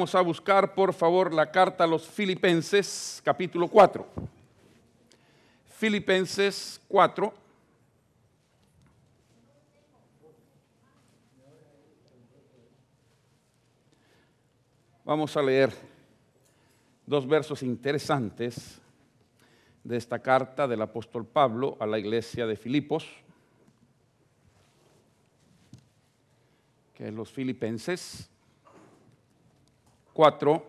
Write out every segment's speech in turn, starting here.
Vamos a buscar, por favor, la carta a los Filipenses, capítulo 4. Filipenses 4. Vamos a leer dos versos interesantes de esta carta del apóstol Pablo a la iglesia de Filipos, que es los Filipenses 4.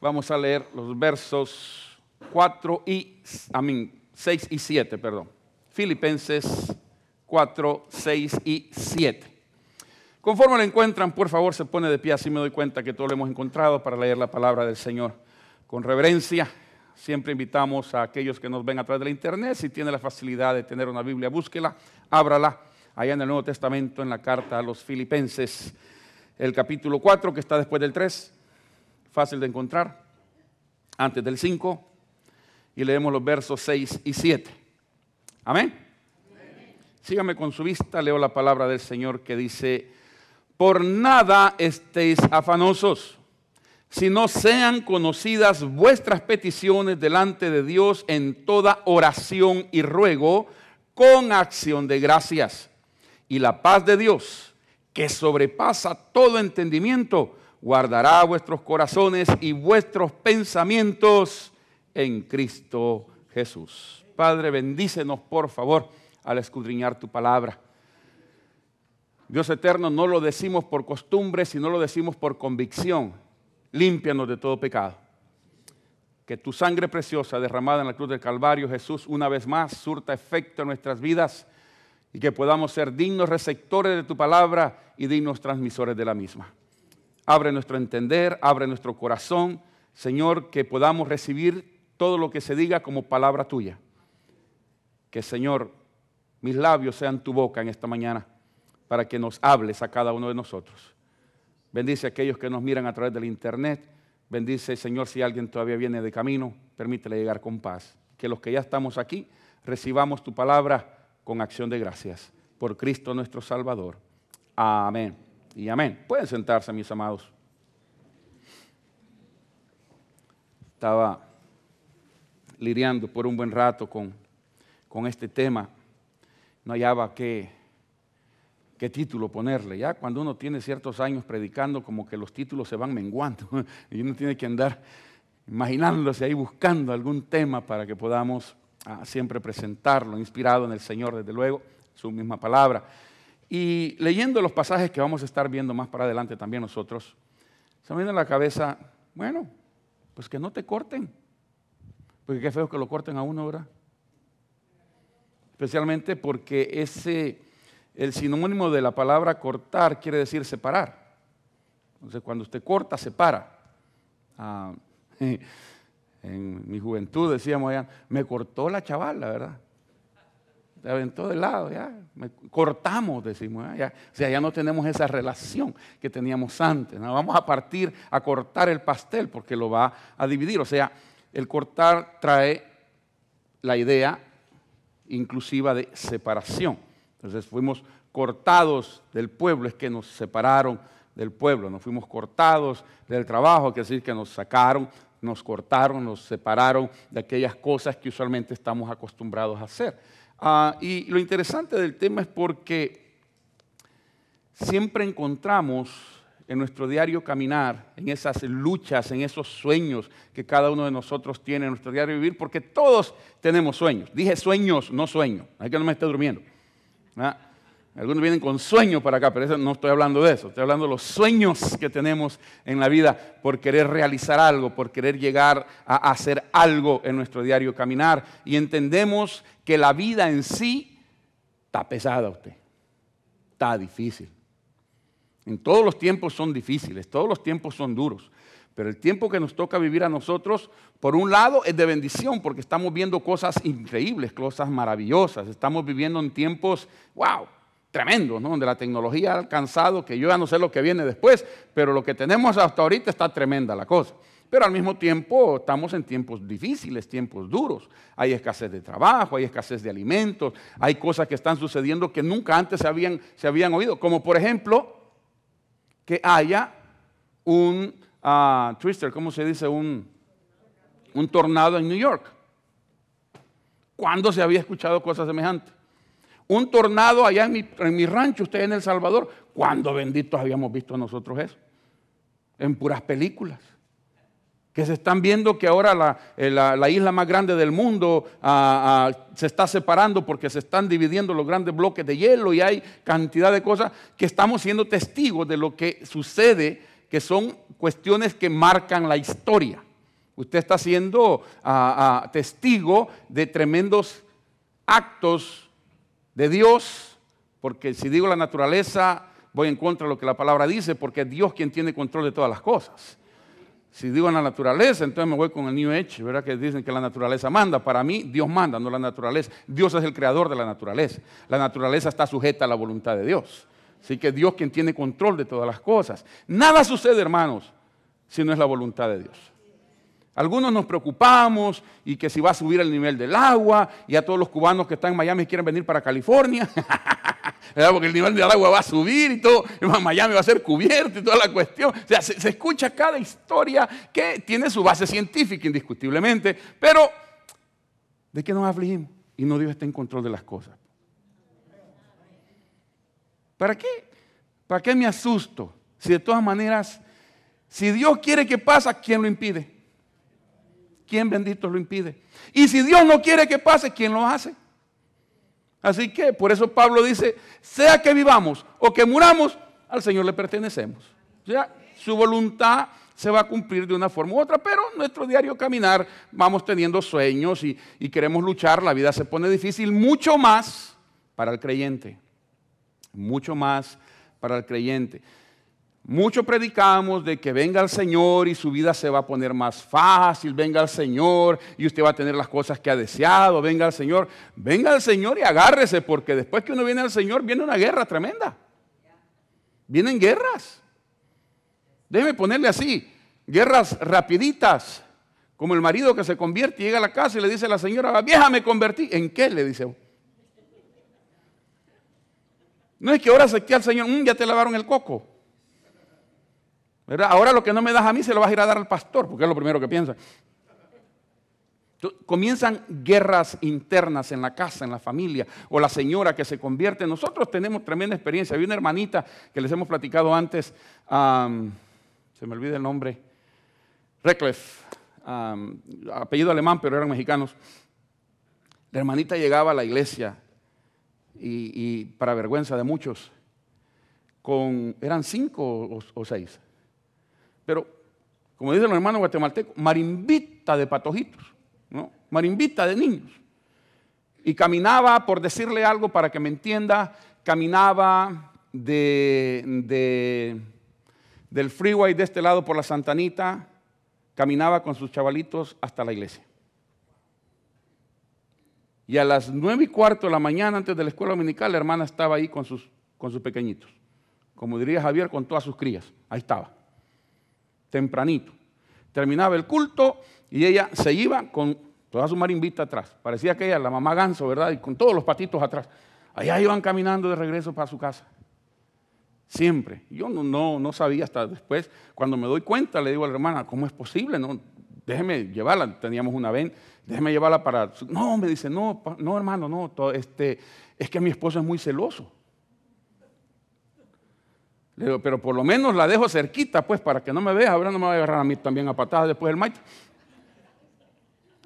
Vamos a leer los versos 4 y, a 6 y 7, perdón. Filipenses 4, 6 y 7. Conforme lo encuentran, por favor, se pone de pie, así me doy cuenta que todo lo hemos encontrado para leer la palabra del Señor con reverencia. Siempre invitamos a aquellos que nos ven a través de la internet, si tiene la facilidad de tener una Biblia, búsquela, ábrala, allá en el Nuevo Testamento, en la carta a los Filipenses, el capítulo 4, que está después del 3, fácil de encontrar, antes del 5, y leemos los versos 6 y 7. Amén. Sígame con su vista, leo la palabra del Señor que dice, por nada estéis afanosos, sino sean conocidas vuestras peticiones delante de Dios en toda oración y ruego con acción de gracias. Y la paz de Dios, que sobrepasa todo entendimiento, guardará vuestros corazones y vuestros pensamientos en Cristo Jesús. Padre, bendícenos por favor al escudriñar tu palabra. Dios eterno, no lo decimos por costumbre, sino lo decimos por convicción. Límpianos de todo pecado. Que tu sangre preciosa derramada en la cruz del Calvario, Jesús, una vez más, surta efecto en nuestras vidas y que podamos ser dignos receptores de tu palabra y dignos transmisores de la misma. Abre nuestro entender, abre nuestro corazón, Señor, que podamos recibir todo lo que se diga como palabra tuya. Que, Señor, mis labios sean tu boca en esta mañana para que nos hables a cada uno de nosotros. Bendice a aquellos que nos miran a través del internet. Bendice, Señor, si alguien todavía viene de camino, permítele llegar con paz. Que los que ya estamos aquí recibamos tu palabra con acción de gracias. Por Cristo nuestro Salvador. Amén. Y amén. Pueden sentarse, mis amados. Estaba lidiando por un buen rato con, con este tema. No hallaba qué qué título ponerle. Ya cuando uno tiene ciertos años predicando, como que los títulos se van menguando y uno tiene que andar imaginándose ahí buscando algún tema para que podamos ah, siempre presentarlo, inspirado en el Señor, desde luego, su misma palabra. Y leyendo los pasajes que vamos a estar viendo más para adelante también nosotros, se me viene a la cabeza, bueno, pues que no te corten, porque qué feo que lo corten a uno ahora. Especialmente porque ese el sinónimo de la palabra cortar quiere decir separar. Entonces, cuando usted corta, separa. Ah, en mi juventud decíamos ya, me cortó la chavala, ¿verdad? Se aventó de lado, ya. cortamos, decimos, ya. O sea, ya no tenemos esa relación que teníamos antes. Vamos a partir a cortar el pastel porque lo va a dividir. O sea, el cortar trae la idea inclusiva de separación. Entonces fuimos cortados del pueblo, es que nos separaron del pueblo, nos fuimos cortados del trabajo, que decir que nos sacaron, nos cortaron, nos separaron de aquellas cosas que usualmente estamos acostumbrados a hacer. Ah, y lo interesante del tema es porque siempre encontramos en nuestro diario caminar, en esas luchas, en esos sueños que cada uno de nosotros tiene en nuestro diario vivir, porque todos tenemos sueños. Dije sueños, no sueños. Hay que no me esté durmiendo. Algunos vienen con sueños para acá, pero no estoy hablando de eso. Estoy hablando de los sueños que tenemos en la vida por querer realizar algo, por querer llegar a hacer algo en nuestro diario caminar. Y entendemos que la vida en sí está pesada usted. Está difícil. En todos los tiempos son difíciles, todos los tiempos son duros. Pero el tiempo que nos toca vivir a nosotros, por un lado, es de bendición porque estamos viendo cosas increíbles, cosas maravillosas. Estamos viviendo en tiempos, wow, tremendos, ¿no? donde la tecnología ha alcanzado, que yo ya no sé lo que viene después, pero lo que tenemos hasta ahorita está tremenda la cosa. Pero al mismo tiempo estamos en tiempos difíciles, tiempos duros. Hay escasez de trabajo, hay escasez de alimentos, hay cosas que están sucediendo que nunca antes se habían, se habían oído, como por ejemplo que haya un ah, twister, ¿cómo se dice? Un, un tornado en New York. ¿Cuándo se había escuchado cosas semejantes? Un tornado allá en mi, en mi rancho, usted en El Salvador. ¿Cuándo benditos habíamos visto nosotros eso? En puras películas que se están viendo que ahora eh, la, isla más grande del mundo ah, ah, se está separando porque se están dividiendo los grandes bloques de hielo y hay cantidad de cosas que estamos siendo testigos de lo que sucede, que son cuestiones que marcan la historia. Usted está siendo ah, testigo de tremendos actos de Dios, porque si digo la naturaleza, voy en contra de lo que la palabra dice, porque es Dios quien tiene control de todas las cosas. Si digo la naturaleza, entonces me voy con el New Age, ¿verdad? Que dicen que la naturaleza manda. Para mí, Dios manda, no la naturaleza. Dios es el creador de la naturaleza. La naturaleza está sujeta a la voluntad de Dios. Así que Dios quien tiene control de todas las cosas. Nada sucede, hermanos, si no es la voluntad de Dios. Algunos nos preocupamos y que si va a subir el nivel del agua y a todos los cubanos que están en Miami quieren venir para California. porque el nivel del agua va a subir y todo, Miami va a ser cubierto y toda la cuestión. O sea, se, escucha cada historia que tiene su base científica indiscutiblemente, pero ¿de qué nos afligimos? Y no Dios está en control de las cosas. ¿Para qué? ¿Para qué me asusto? Si de todas maneras, si Dios quiere que pase, ¿quién lo impide? ¿Quién bendito lo impide? Y si Dios no quiere que pase, ¿quién lo hace? Así que por eso Pablo dice, sea que vivamos o que muramos, al Señor le pertenecemos. O sea, su voluntad se va a cumplir de una forma u otra, pero nuestro diario caminar vamos teniendo sueños y queremos luchar, la vida se pone difícil, mucho más para el creyente, mucho más para el creyente. Mucho predicamos de que venga el Señor y su vida se va a poner más fácil, venga el Señor y usted va a tener las cosas que ha deseado, venga el Señor, venga el Señor y agárrese, porque después que uno viene al Señor viene una guerra tremenda. Vienen guerras. Déjeme ponerle así, guerras rapiditas, como el marido que se convierte y llega a la casa y le dice a la señora, vieja me convertí. ¿En qué? Le dice. No es que ahora se al Señor, mm, ya te lavaron el coco. Ahora lo que no me das a mí se lo vas a ir a dar al pastor, porque es lo primero que piensa. Comienzan guerras internas en la casa, en la familia, o la señora que se convierte. Nosotros tenemos tremenda experiencia. Había una hermanita que les hemos platicado antes, se me olvida el nombre, Reckless, apellido alemán, pero eran mexicanos. La hermanita llegaba a la iglesia y, para vergüenza de muchos, con, eran cinco o seis, pero, como dicen los hermanos guatemaltecos, marimbita de patojitos, ¿no? marimbita de niños. Y caminaba, por decirle algo para que me entienda, caminaba de, del freeway de este lado por la Santanita, caminaba con sus chavalitos hasta la iglesia. Y a las nueve y cuarto de la mañana, antes de la escuela dominical, la hermana estaba ahí con sus, con sus pequeñitos. Como diría Javier, con todas sus crías. Ahí estaba tempranito. Terminaba el culto y ella se iba con toda su marimbita atrás. Parecía que ella, la mamá ganso, ¿verdad? Y con todos los patitos atrás. Allá iban caminando de regreso para su casa. Siempre. Yo no, no, no sabía hasta después. Cuando me doy cuenta, le digo a la hermana, ¿cómo es posible? No, déjeme llevarla. Teníamos una ven, déjeme llevarla para. No, me dice, no, no, hermano, no. este, es que mi esposo es muy celoso. Le digo, pero por lo menos la dejo cerquita, pues, para que no me vea. Ahora no me va a agarrar a mí también a patadas después del maestro.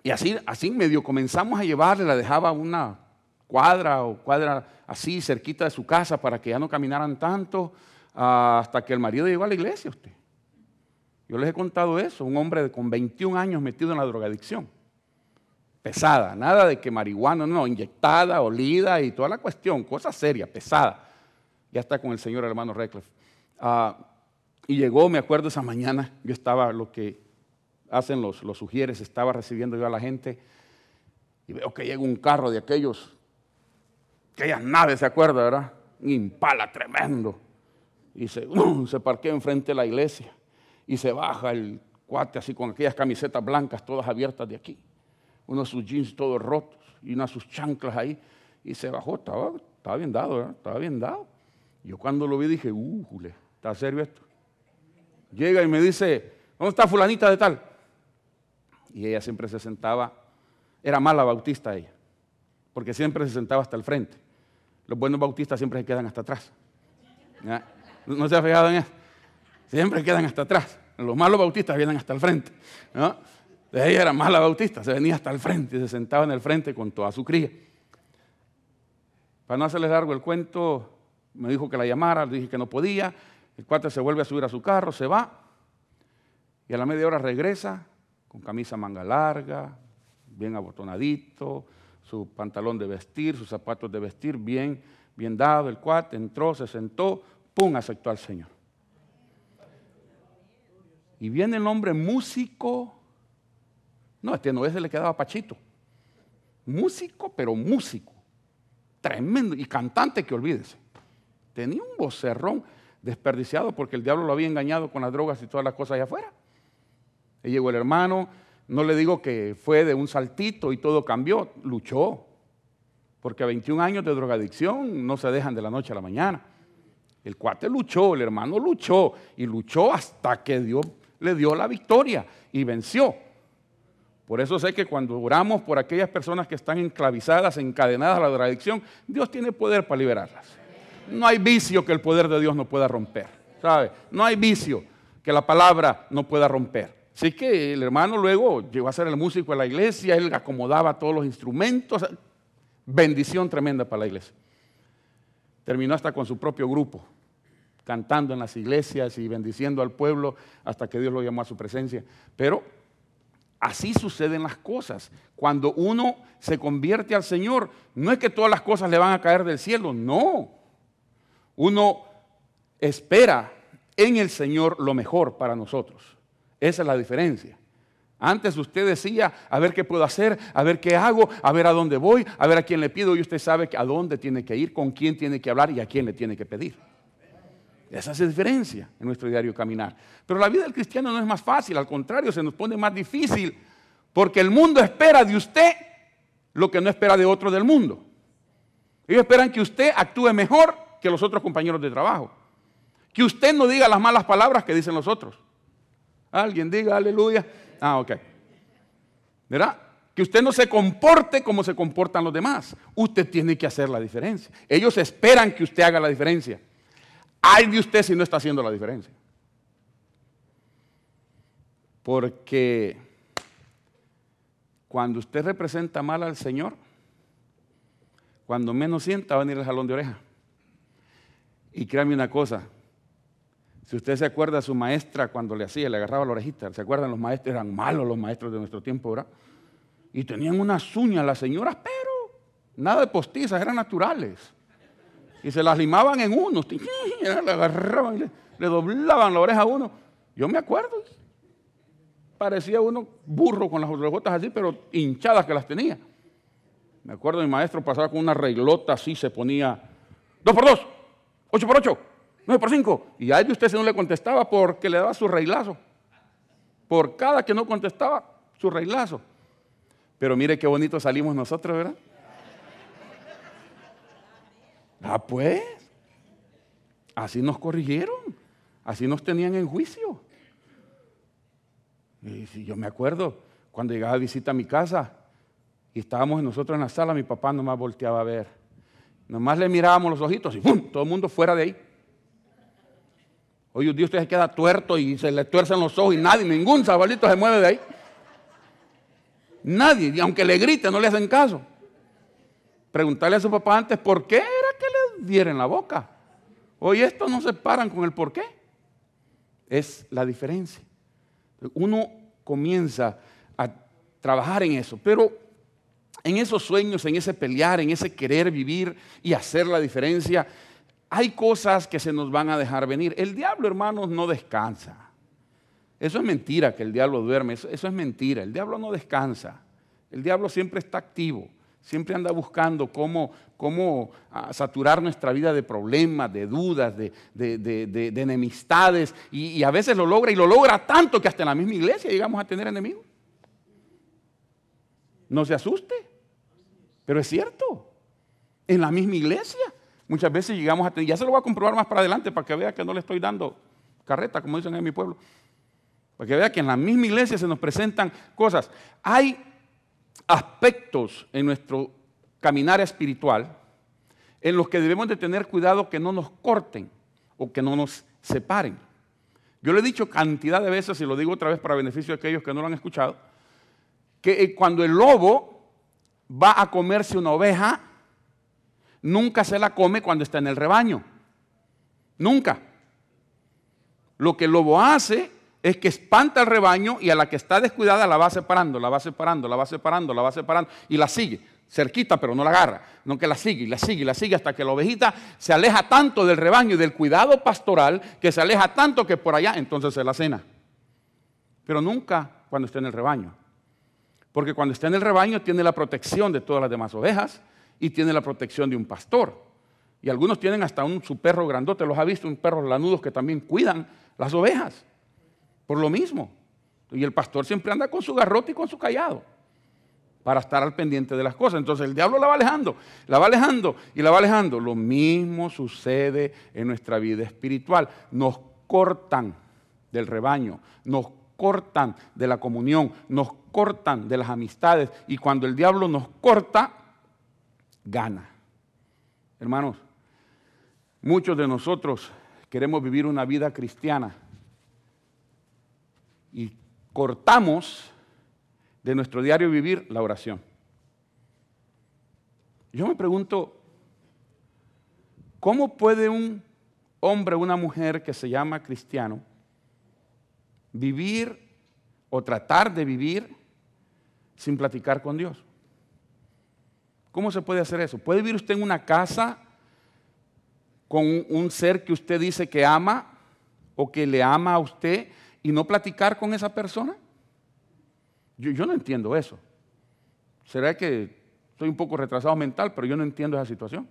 Y así, así medio comenzamos a llevarle, la dejaba una cuadra o cuadra así cerquita de su casa para que ya no caminaran tanto hasta que el marido llegó a la iglesia usted. Yo les he contado eso, un hombre con 21 años metido en la drogadicción. Pesada, nada de que marihuana, no, inyectada, olida y toda la cuestión, cosa seria, pesada. Ya está con el señor hermano Reckless. Ah, y llegó, me acuerdo esa mañana, yo estaba, lo que hacen los, los sugieres, estaba recibiendo yo a la gente y veo que llega un carro de aquellos, aquellas naves, ¿se acuerda, verdad? Un impala tremendo. Y se, se parquea enfrente de la iglesia y se baja el cuate así con aquellas camisetas blancas todas abiertas de aquí, unos sus jeans todos rotos y unas sus chanclas ahí y se bajó, estaba, estaba bien dado, ¿verdad? estaba bien dado. Yo cuando lo vi dije, uh, ¿está serio esto? Llega y me dice, ¿dónde está fulanita de tal? Y ella siempre se sentaba, era mala bautista ella, porque siempre se sentaba hasta el frente. Los buenos bautistas siempre se quedan hasta atrás. ¿No se ha fijado en eso? Siempre quedan hasta atrás. Los malos bautistas vienen hasta el frente. ¿no? Ella era mala bautista, se venía hasta el frente y se sentaba en el frente con toda su cría. Para no hacerles largo el cuento, me dijo que la llamara, le dije que no podía. El cuate se vuelve a subir a su carro, se va y a la media hora regresa con camisa manga larga, bien abotonadito, su pantalón de vestir, sus zapatos de vestir, bien, bien dado. El cuate entró, se sentó, pum, aceptó al Señor. Y viene el hombre músico. No, este no ese le quedaba pachito. Músico, pero músico. Tremendo. Y cantante que olvídese. Tenía un vocerrón desperdiciado porque el diablo lo había engañado con las drogas y todas las cosas allá afuera. Y llegó el hermano, no le digo que fue de un saltito y todo cambió, luchó. Porque a 21 años de drogadicción no se dejan de la noche a la mañana. El cuate luchó, el hermano luchó y luchó hasta que Dios le dio la victoria y venció. Por eso sé que cuando oramos por aquellas personas que están enclavizadas, encadenadas a la drogadicción, Dios tiene poder para liberarlas. No hay vicio que el poder de Dios no pueda romper, ¿sabe? No hay vicio que la palabra no pueda romper. Así que el hermano luego llegó a ser el músico de la iglesia, él acomodaba todos los instrumentos, bendición tremenda para la iglesia. Terminó hasta con su propio grupo, cantando en las iglesias y bendiciendo al pueblo hasta que Dios lo llamó a su presencia. Pero así suceden las cosas. Cuando uno se convierte al Señor, no es que todas las cosas le van a caer del cielo, no. Uno espera en el Señor lo mejor para nosotros. Esa es la diferencia. Antes usted decía, a ver qué puedo hacer, a ver qué hago, a ver a dónde voy, a ver a quién le pido y usted sabe a dónde tiene que ir, con quién tiene que hablar y a quién le tiene que pedir. Esa es la diferencia en nuestro diario caminar. Pero la vida del cristiano no es más fácil, al contrario, se nos pone más difícil porque el mundo espera de usted lo que no espera de otro del mundo. Ellos esperan que usted actúe mejor que los otros compañeros de trabajo. Que usted no diga las malas palabras que dicen los otros. Alguien diga aleluya. Ah, ok. ¿Verdad? Que usted no se comporte como se comportan los demás. Usted tiene que hacer la diferencia. Ellos esperan que usted haga la diferencia. Hay de usted si no está haciendo la diferencia. Porque cuando usted representa mal al Señor, cuando menos sienta va a venir el jalón de oreja. Y créame una cosa, si usted se acuerda a su maestra cuando le hacía, le agarraba la orejita, ¿se acuerdan? Los maestros eran malos los maestros de nuestro tiempo, ¿verdad? Y tenían unas uñas las señoras, pero nada de postizas, eran naturales. Y se las limaban en uno, le agarraban, le, le doblaban la oreja a uno. Yo me acuerdo, parecía uno burro con las orejotas así, pero hinchadas que las tenía. Me acuerdo mi maestro pasaba con una reglota así, se ponía dos por dos, ocho por ocho, nueve por cinco. Y a él usted se no le contestaba porque le daba su reglazo. Por cada que no contestaba, su reglazo. Pero mire qué bonito salimos nosotros, ¿verdad? Ah, pues. Así nos corrigieron. Así nos tenían en juicio. Y si yo me acuerdo, cuando llegaba a visita a mi casa y estábamos nosotros en la sala, mi papá nomás volteaba a ver. Nomás le mirábamos los ojitos y ¡pum! Todo el mundo fuera de ahí. Hoy un día usted se queda tuerto y se le tuercen los ojos y nadie, ningún sabalito se mueve de ahí. Nadie, y aunque le grite, no le hacen caso. Preguntarle a su papá antes por qué era que le dieran la boca. Hoy estos no se paran con el por qué. Es la diferencia. Uno comienza a trabajar en eso, pero en esos sueños, en ese pelear, en ese querer vivir y hacer la diferencia, hay cosas que se nos van a dejar venir. El diablo, hermanos, no descansa. Eso es mentira que el diablo duerme, eso, es mentira. El diablo no descansa. El diablo siempre está activo. Siempre anda buscando cómo, cómo ah, saturar nuestra vida de problemas, de dudas, de, enemistades. Y, y, a veces lo logra y lo logra tanto que hasta en la misma iglesia llegamos a tener enemigos. No se asuste, pero es cierto. En la misma iglesia muchas veces llegamos a tener, ya se lo voy a comprobar más para adelante para que vea que no le estoy dando carreta, como dicen en mi pueblo. Para que vea que en la misma iglesia se nos presentan cosas. Hay aspectos en nuestro caminar espiritual en los que debemos de tener cuidado que no nos corten o que no nos separen. Yo le he dicho cantidad de veces, y lo digo otra vez para beneficio de aquellos que no lo han escuchado, que eh, cuando el lobo va a comerse una oveja, nunca se la come cuando está en el rebaño. Nunca. Lo que el lobo hace es que espanta al rebaño y a la que está descuidada la va separando, la va separando, la va separando, la va separando y la sigue cerquita, pero no la agarra, no que la sigue, la sigue, la sigue hasta que la ovejita se aleja tanto del rebaño y del cuidado pastoral, que se aleja tanto que por allá entonces se la cena. Pero nunca cuando esté en el rebaño. Porque cuando está en el rebaño tiene la protección de todas las demás ovejas y tiene la protección de un pastor. Y algunos tienen hasta un su perro grandote, los ha visto, un perro lanudos que también cuidan las ovejas. Por lo mismo. Y el pastor siempre anda con su garrote y con su callado para estar al pendiente de las cosas. Entonces el diablo la va alejando, la va alejando y la va alejando. Lo mismo sucede en nuestra vida espiritual. Nos cortan del rebaño, nos cortan de la comunión, nos cortan de las amistades y cuando el diablo nos corta, gana. Hermanos, muchos de nosotros queremos vivir una vida cristiana y cortamos de nuestro diario vivir la oración. Yo me pregunto, ¿cómo puede un hombre o una mujer que se llama cristiano vivir o tratar de vivir sin platicar con Dios? ¿Cómo se puede hacer eso? ¿Puede vivir usted en una casa con un ser que usted dice que ama o que le ama a usted y no platicar con esa persona? Yo, no entiendo eso. ¿Será que estoy un poco retrasado mental, pero yo no entiendo esa situación?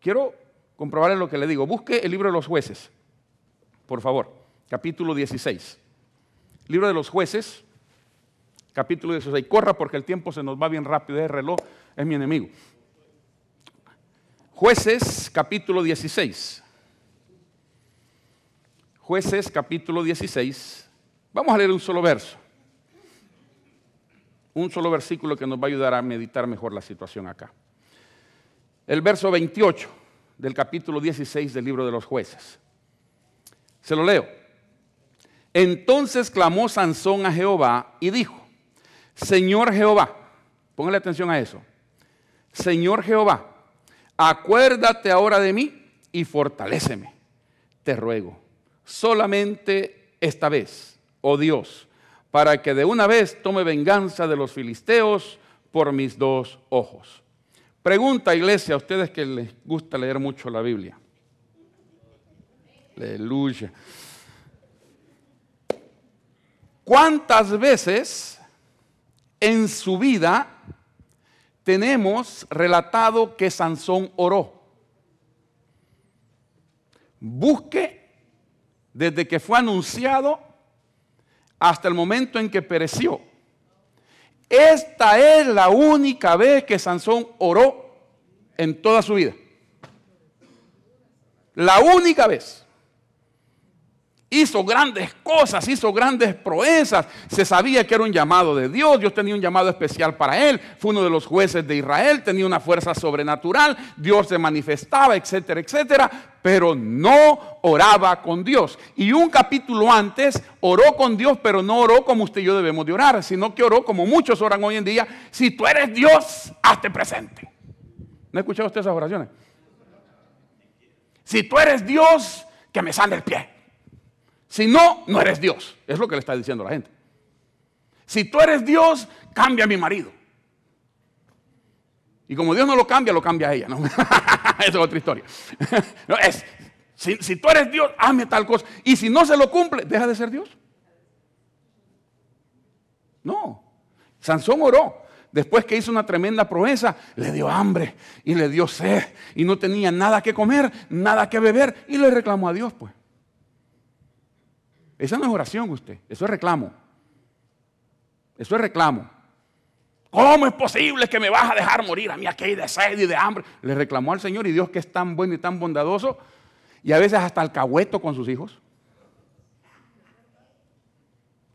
Quiero comprobarle lo que le digo. Busque el libro de los jueces, por favor, capítulo 16. Libro de los jueces, capítulo 16. Corra porque el tiempo se nos va bien rápido, el reloj es mi enemigo. Jueces, capítulo 16. Jueces, capítulo 16. Vamos a leer un solo verso un solo versículo que nos va a ayudar a meditar mejor la situación acá. El verso 28 del capítulo 16 del libro de los jueces. Se lo leo. Entonces clamó Sansón a Jehová y dijo, Señor Jehová, póngale atención a eso, Señor Jehová, acuérdate ahora de mí y fortaléceme, te ruego, solamente esta vez, oh Dios, para que de una vez tome venganza de los filisteos por mis dos ojos. Pregunta, iglesia, a ustedes que les gusta leer mucho la Biblia. Aleluya. ¿Cuántas veces en su vida tenemos relatado que Sansón oró? Busque desde que fue anunciado hasta el momento en que pereció. Esta es la única vez que Sansón oró en toda su vida. La única vez hizo grandes cosas, hizo grandes proezas, se sabía que era un llamado de Dios, Dios tenía un llamado especial para él, fue uno de los jueces de Israel, tenía una fuerza sobrenatural, Dios se manifestaba, etcétera, etcétera, pero no oraba con Dios. Y un capítulo antes oró con Dios, pero no oró como usted y yo debemos de orar, sino que oró como muchos oran hoy en día, si tú eres Dios, hazte presente. ¿No ha escuchado usted esas oraciones? Si tú eres Dios, que me sane el pie. Si no, no eres Dios. Es lo que le está diciendo la gente. Si tú eres Dios, cambia a mi marido. Y como Dios no lo cambia, lo cambia a ella. ¿no? Esa es otra historia. es, si, si, tú eres Dios, hazme tal cosa. Y si no se lo cumple, deja de ser Dios. No. Sansón oró. Después que hizo una tremenda proeza, le dio hambre y le dio sed y no tenía nada que comer, nada que beber y le reclamó a Dios, pues. Esa no es oración usted, eso es reclamo. Eso es reclamo. ¿Cómo es posible que me vas a dejar morir a mí aquí de sed y de hambre? Le reclamó al Señor y Dios que es tan bueno y tan bondadoso y a veces hasta alcahueto con sus hijos.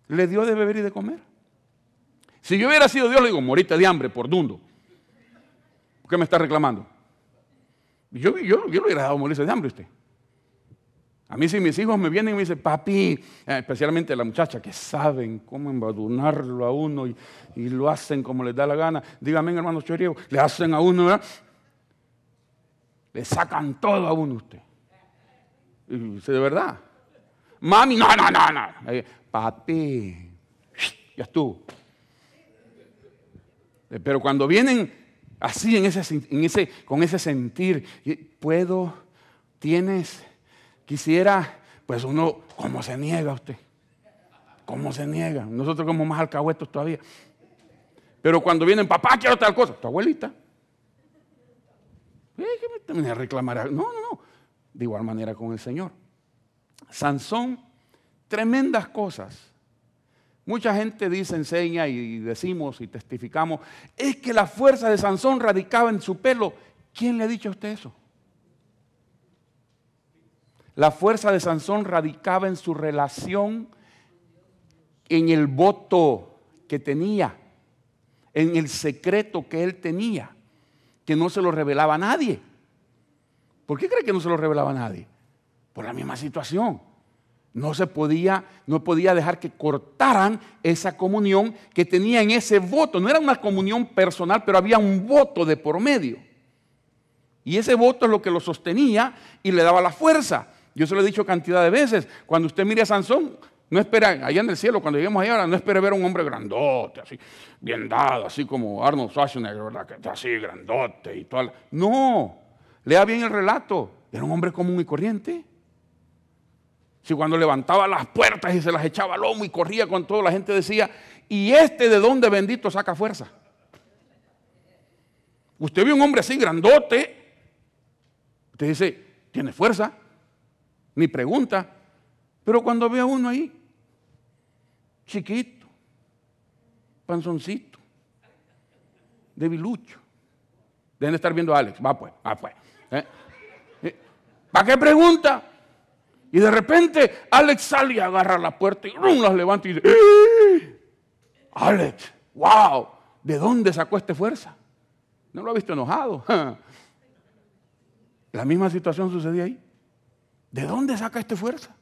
Le dio de beber y de comer. Si yo hubiera sido Dios, le digo, morite de hambre por dundo. Qué me está reclamando? Yo, yo, yo le hubiera dado morirse de hambre a usted. A mí si mis hijos me vienen y me dicen, papi, eh, especialmente la muchacha, que saben cómo embadurnarlo a uno y, lo hacen como les da la gana. Dígame, hermano Choriego, le hacen a uno, ¿verdad? Le sacan todo a uno usted. Y dice, de verdad. Mami, no, no, no, no. Papi, ya estuvo. Eh, pero cuando vienen así, en ese, en ese, con ese sentir, puedo, tienes, quisiera, pues uno, ¿cómo se niega usted? ¿Cómo se niega? Nosotros como más alcahuetos todavía. Pero cuando vienen, papá, quiero tal cosa, tu abuelita. ¿Qué me reclamará? No, no, no. De igual manera con el Señor. Sansón, tremendas cosas Mucha gente dice, enseña y decimos y testificamos, es que la fuerza de Sansón radicaba en su pelo. ¿Quién le ha dicho a usted eso? La fuerza de Sansón radicaba en su relación, en el voto que tenía, en el secreto que él tenía, que no se lo revelaba a nadie. ¿Por qué cree que no se lo revelaba a nadie? Por la misma situación. No se podía, no podía dejar que cortaran esa comunión que tenía en ese voto. No era una comunión personal, pero había un voto de por medio. Y ese voto es lo que lo sostenía y le daba la fuerza. Yo se lo he dicho cantidad de veces. Cuando usted mire a Sansón, no espera, allá en el cielo, cuando lleguemos allá, no espere ver a un hombre grandote, así, bien dado, así como Arnold Schwarzenegger, ¿verdad? Que está así, grandote y todo. No, lea bien el relato. Era un hombre común y corriente. Si cuando levantaba las puertas y se las echaba al lomo y corría con todo, la gente decía, ¿y este de dónde bendito saca fuerza? Usted ve un hombre así grandote, usted dice, ¿tiene fuerza? Ni pregunta. Pero cuando ve a uno ahí, chiquito, panzoncito, debilucho, deben de estar viendo a Alex, va pues, va pues. ¿eh? ¿Eh? ¿Para qué pregunta? Y de repente Alex sale y agarra la puerta y ¡rum! las levanta y dice, ¡Eh! Alex, wow, ¿de dónde sacó esta fuerza? No lo ha visto enojado. La misma situación sucedía ahí. ¿De dónde saca esta fuerza?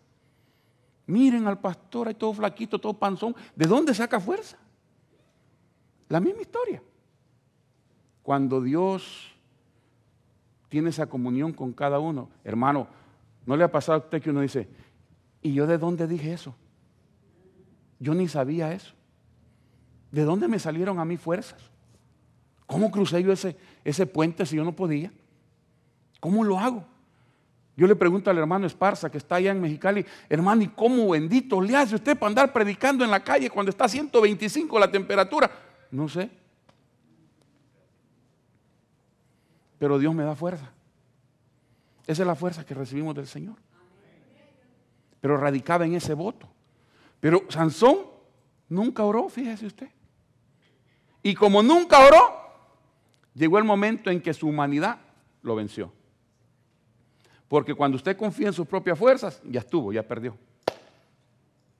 Miren al pastor ahí todo flaquito, todo panzón. ¿De dónde saca fuerza? La misma historia. Cuando Dios tiene esa comunión con cada uno, hermano, ¿No le ha pasado a usted que uno dice, ¿y yo de dónde dije eso? Yo ni sabía eso. ¿De dónde me salieron a mí fuerzas? ¿Cómo crucé yo ese, ese puente si yo no podía? ¿Cómo lo hago? Yo le pregunto al hermano Esparza que está allá en Mexicali, hermano, ¿y cómo bendito le hace usted para andar predicando en la calle cuando está a 125 la temperatura? No sé. Pero Dios me da fuerza. Esa es la fuerza que recibimos del Señor. Pero radicaba en ese voto. Pero Sansón nunca oró, fíjese usted. Y como nunca oró, llegó el momento en que su humanidad lo venció. Porque cuando usted confía en sus propias fuerzas, ya estuvo, ya perdió.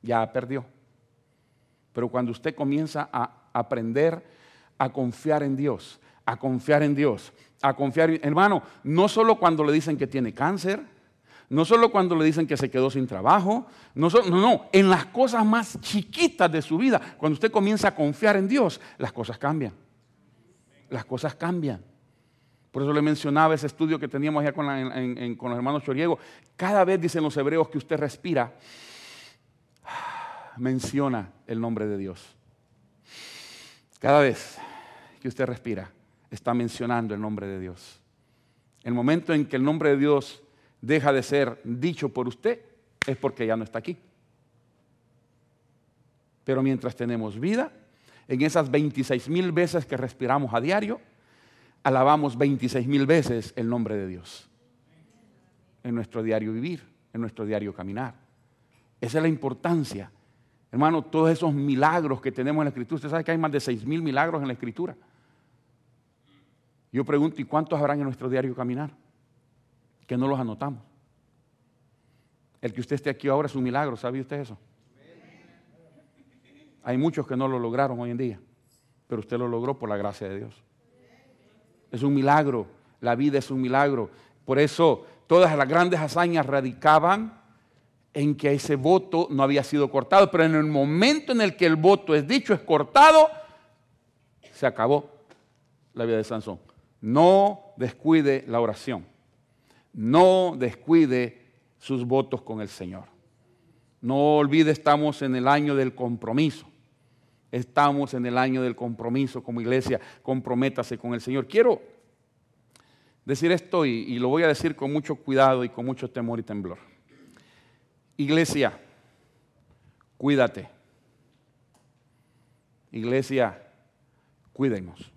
Ya perdió. Pero cuando usted comienza a aprender a confiar en Dios, a confiar en Dios, a confiar. Hermano, no solo cuando le dicen que tiene cáncer, no solo cuando le dicen que se quedó sin trabajo, no, no, no, en las cosas más chiquitas de su vida, cuando usted comienza a confiar en Dios, las cosas cambian. Las cosas cambian. Por eso le mencionaba ese estudio que teníamos allá con, los hermanos Choriego. Cada vez dicen los hebreos que usted respira, menciona el nombre de Dios. Cada vez que usted respira, está mencionando el nombre de Dios. El momento en que el nombre de Dios deja de ser dicho por usted es porque ya no está aquí. Pero mientras tenemos vida, en esas 26 mil veces que respiramos a diario, alabamos 26 mil veces el nombre de Dios. En nuestro diario vivir, en nuestro diario caminar. Esa es la importancia. Hermano, todos esos milagros que tenemos en la Escritura. Usted sabe que hay más de 6 mil milagros en la Escritura. Yo pregunto, ¿y cuántos habrán en nuestro diario caminar? Que no los anotamos. El que usted esté aquí ahora es un milagro, ¿sabe usted eso? Hay muchos que no lo lograron hoy en día, pero usted lo logró por la gracia de Dios. Es un milagro, la vida es un milagro. Por eso todas las grandes hazañas radicaban en que ese voto no había sido cortado, pero en el momento en el que el voto es dicho, es cortado, se acabó la vida de Sansón. No descuide la oración, no descuide sus votos con el Señor. No olvide, estamos en el año del compromiso. Estamos en el año del compromiso como iglesia. Comprométase con el Señor. Quiero decir esto y, lo voy a decir con mucho cuidado y con mucho temor y temblor. Iglesia, cuídate. Iglesia, cuídenos.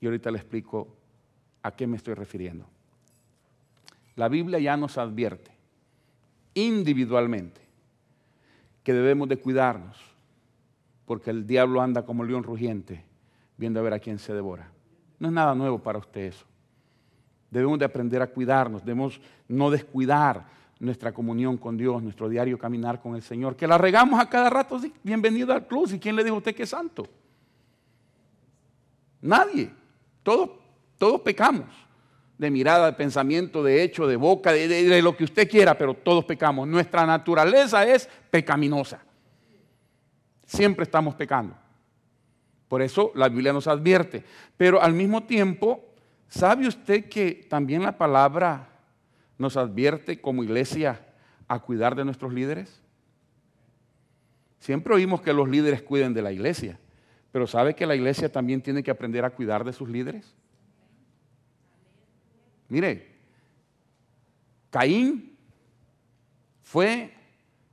Y ahorita le explico a qué me estoy refiriendo. La Biblia ya nos advierte individualmente que debemos de cuidarnos, porque el diablo anda como león rugiente, viendo a ver a quién se devora. No es nada nuevo para usted eso. Debemos de aprender a cuidarnos, debemos no descuidar nuestra comunión con Dios, nuestro diario caminar con el Señor. Que la regamos a cada rato, bienvenido al club. ¿Y quién le dijo a usted que es santo? Nadie. Todos, todos pecamos. De mirada, de pensamiento, de hecho, de boca, de, de lo que usted quiera, pero todos pecamos. Nuestra naturaleza es pecaminosa. Siempre estamos pecando. Por eso la Biblia nos advierte. Pero al mismo tiempo, ¿sabe usted que también la palabra nos advierte como iglesia a cuidar de nuestros líderes? Siempre oímos que los líderes cuiden de la iglesia, pero ¿sabe que la iglesia también tiene que aprender a cuidar de sus líderes? Mire, Caín fue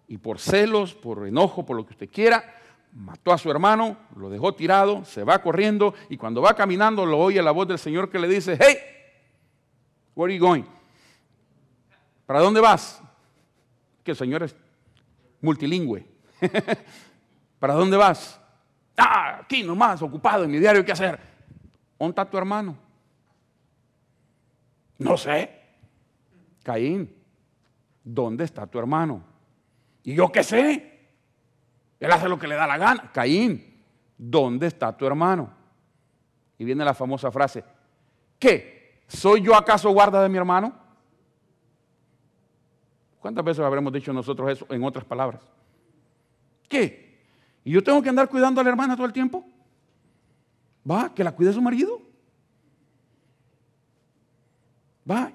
y por celos, por enojo, por lo que usted quiera, mató a su hermano, lo dejó tirado, se va corriendo y cuando va caminando lo oye la voz del Señor que le dice, hey, where are you going? ¿Para dónde vas? Que el Señor es multilingüe. ¿Para dónde vas? Ah, aquí nomás, ocupado en mi diario, ¿qué hacer? ¿Dónde está tu hermano? No sé. Caín, ¿dónde está tu hermano? ¿Y yo qué sé? Él hace lo que le da la gana. Caín, ¿dónde está tu hermano? Y viene la famosa frase, ¿qué? ¿Soy yo acaso guarda de mi hermano? ¿Cuántas veces habremos dicho nosotros eso en otras palabras? ¿Qué? ¿Y yo tengo que andar cuidando a la hermana todo el tiempo? ¿Va? ¿Que la cuide su marido? ¿Va?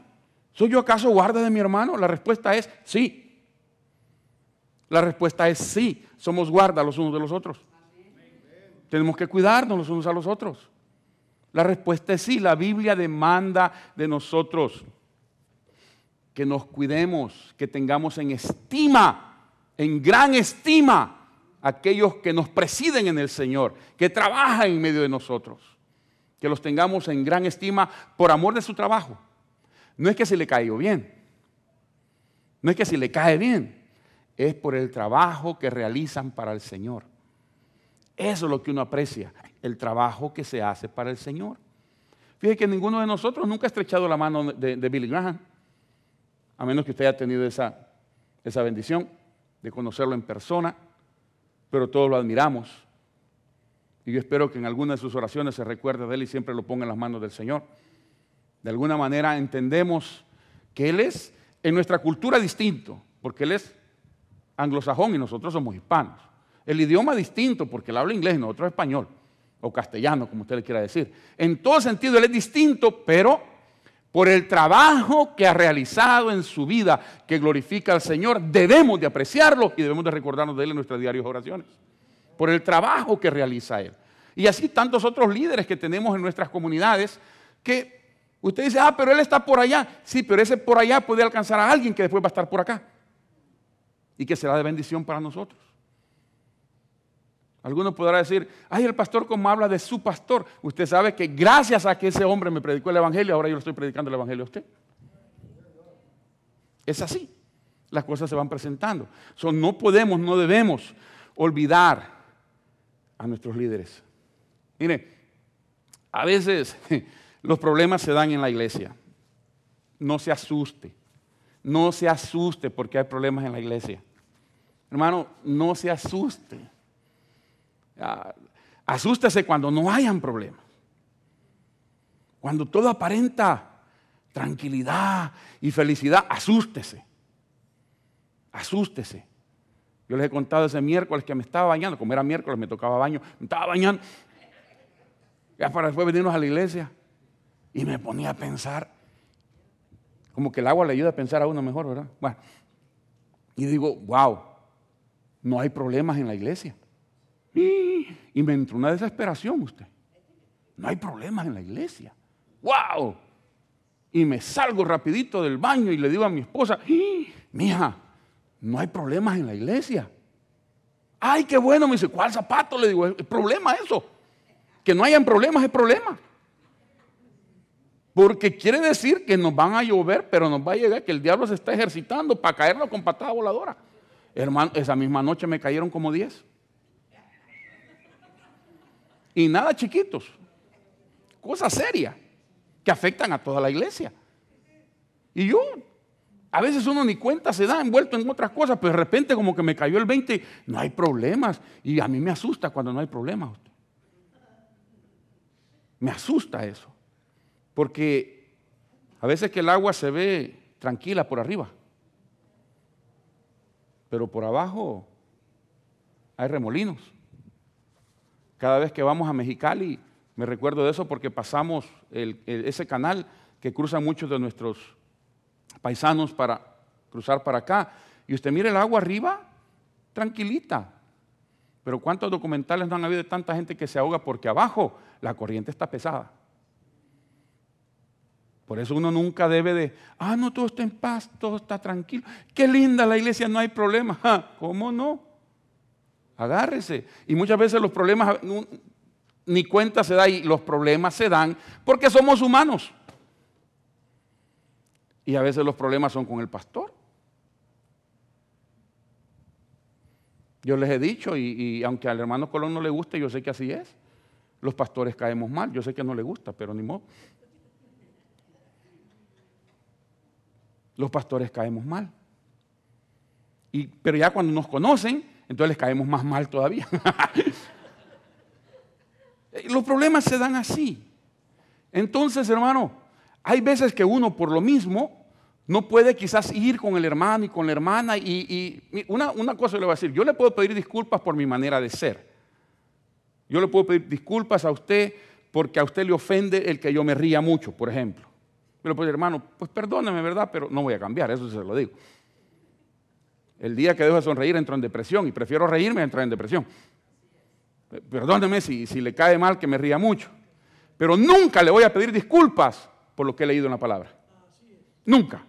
¿Soy yo acaso guarda de mi hermano? La respuesta es sí. La respuesta es sí. Somos guarda los unos de los otros. Tenemos que cuidarnos los unos a los otros. La respuesta es sí. La Biblia demanda de nosotros que nos cuidemos, que tengamos en estima, en gran estima, aquellos que nos presiden en el Señor, que trabajan en medio de nosotros, que los tengamos en gran estima por amor de su trabajo. No es que si le caigo bien, no es que si le cae bien, es por el trabajo que realizan para el Señor. Eso es lo que uno aprecia, el trabajo que se hace para el Señor. Fíjese que ninguno de nosotros nunca ha estrechado la mano de, Billy Graham a menos que usted haya tenido esa, esa bendición de conocerlo en persona, pero todos lo admiramos. Y yo espero que en alguna de sus oraciones se recuerde de él y siempre lo ponga en las manos del Señor. De alguna manera entendemos que Él es en nuestra cultura distinto, porque Él es anglosajón y nosotros somos hispanos. El idioma distinto, porque Él habla inglés y nosotros español, o castellano, como usted le quiera decir. En todo sentido Él es distinto, pero por el trabajo que ha realizado en su vida que glorifica al Señor, debemos de apreciarlo y debemos de recordarnos de Él en nuestras diarias oraciones. Por el trabajo que realiza Él. Y así tantos otros líderes que tenemos en nuestras comunidades que usted dice, ah, pero Él está por allá. Sí, pero ese por allá puede alcanzar a alguien que después va a estar por acá. Y que será de bendición para nosotros. Algunos podrán decir, ay, el pastor como habla de su pastor. Usted sabe que gracias a que ese hombre me predicó el Evangelio, ahora yo le estoy predicando el Evangelio a usted. Es así. Las cosas se van presentando. no podemos, no debemos olvidar a nuestros líderes. Mire, a veces los problemas se dan en la iglesia. No se asuste. No se asuste porque hay problemas en la iglesia. Hermano, no se asuste. Asústese cuando no hayan problemas. Cuando todo aparenta tranquilidad y felicidad, asústese. Asústese. Yo les he contado ese miércoles que me estaba bañando, como era miércoles me tocaba baño, me estaba bañando. Ya para después venirnos a la iglesia y me ponía a pensar, como que el agua le ayuda a pensar a uno mejor, ¿verdad? Bueno, y digo, wow, no hay problemas en la iglesia. Y me entró una desesperación usted. No hay problemas en la iglesia. ¡Wow! Y me salgo rapidito del baño y le digo a mi esposa, mija, no hay problemas en la iglesia. Ay, qué bueno, me dice, ¿cuál zapato? Le digo, ¿es problema eso? Que no hayan problemas es problema. Porque quiere decir que nos van a llover, pero nos va a llegar que el diablo se está ejercitando para caernos con patada voladora. Hermano, esa misma noche me cayeron como 10. Y nada chiquitos. Cosas serias que afectan a toda la iglesia. Y yo, a veces uno ni cuenta se da envuelto en otras cosas, pero de repente como que me cayó el 20, no hay problemas. Y a mí me asusta cuando no hay problemas. Me asusta eso. Porque a veces que el agua se ve tranquila por arriba, pero por abajo hay remolinos. Cada vez que vamos a Mexicali, me recuerdo de eso porque pasamos ese canal que cruza muchos de nuestros paisanos para cruzar para acá. Y usted mire el agua arriba, tranquilita. Pero ¿cuántos documentales no han habido de tanta gente que se ahoga porque abajo la corriente está pesada? Por eso uno nunca debe de, ah, no, todo está en paz, todo está tranquilo. Qué linda la iglesia, no hay problema. ¿Cómo no? Agárrese. Y muchas veces los problemas, ni cuenta se da y los problemas se dan porque somos humanos. Y a veces los problemas son con el pastor. Yo les he dicho, y, y, aunque al hermano Colón no le guste, yo sé que así es. Los pastores caemos mal. Yo sé que no le gusta, pero ni modo. Los pastores caemos mal. Y, pero ya cuando nos conocen, entonces les caemos más mal todavía. los problemas se dan así. Entonces, hermano, hay veces que uno por lo mismo no puede quizás ir con el hermano y con la hermana. Y, una, una, cosa le voy a decir, yo le puedo pedir disculpas por mi manera de ser. Yo le puedo pedir disculpas a usted porque a usted le ofende el que yo me ría mucho, por ejemplo. Pero pues hermano, pues perdóneme, ¿verdad? Pero no voy a cambiar, eso se lo digo. El día que dejo de sonreír entro en depresión y prefiero reírme a entrar en depresión. Perdóneme si, si le cae mal que me ría mucho. Pero nunca le voy a pedir disculpas por lo que he leído en la palabra. Nunca.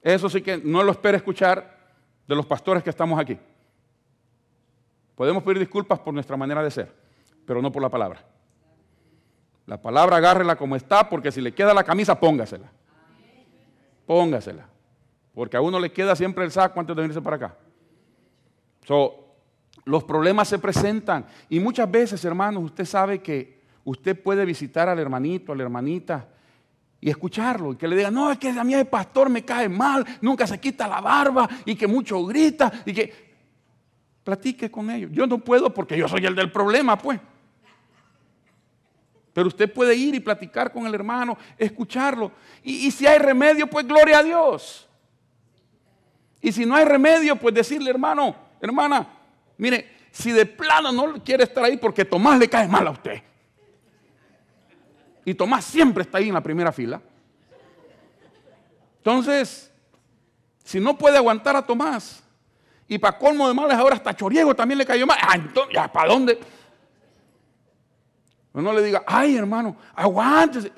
Eso sí que no lo espero escuchar de los pastores que estamos aquí. Podemos pedir disculpas por nuestra manera de ser, pero no por la palabra. La palabra agárrela como está, porque si le queda la camisa, póngasela. Póngasela. Porque a uno le queda siempre el saco antes de venirse para acá. los problemas se presentan. Y muchas veces, hermanos, usted sabe que usted puede visitar al hermanito, a la hermanita, y escucharlo, y que le diga, no, es que a mí el pastor me cae mal, nunca se quita la barba, y que mucho grita, y que platique con ellos. Yo no puedo porque yo soy el del problema, pues. Pero usted puede ir y platicar con el hermano, escucharlo. Y, si hay remedio, pues gloria a Dios. Y si no hay remedio, pues decirle, hermano, hermana, mire, si de plano no quiere estar ahí porque Tomás le cae mal a usted. Y Tomás siempre está ahí en la primera fila. Entonces, si no puede aguantar a Tomás, y para colmo de males ahora hasta Choriego también le cayó mal, ah, entonces, ¿para dónde? No le diga, ay hermano, aguántese.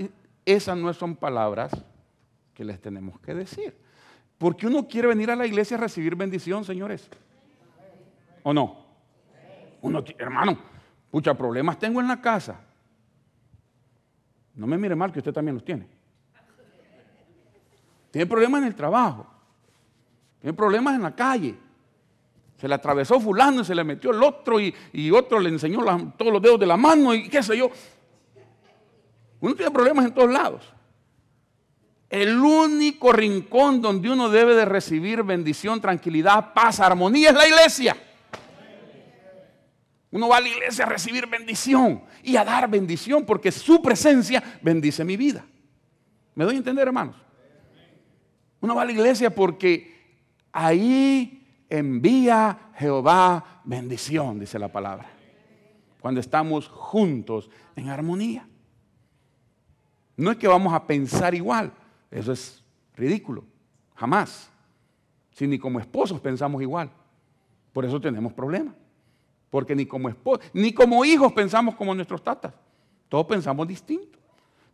Esas no son palabras que les tenemos que decir. Porque uno quiere venir a la iglesia a recibir bendición, señores. ¿O no? Uno, hermano, pucha, problemas tengo en la casa. No me mire mal que usted también los tiene. Tiene problemas en el trabajo. Tiene problemas en la calle. Se le atravesó fulano y se le metió el otro y, otro le enseñó todos los dedos de la mano y qué sé yo. Uno tiene problemas en todos lados. El único rincón donde uno debe de recibir bendición, tranquilidad, paz, armonía es la iglesia. Uno va a la iglesia a recibir bendición y a dar bendición porque su presencia bendice mi vida. ¿Me doy a entender, hermanos? Uno va a la iglesia porque ahí envía Jehová bendición, dice la palabra. Cuando estamos juntos en armonía. No es que vamos a pensar igual, eso es ridículo, jamás. Si ni como esposos pensamos igual, por eso tenemos problemas. Porque ni como esposos, ni como hijos pensamos como nuestros tatas. Todos pensamos distinto.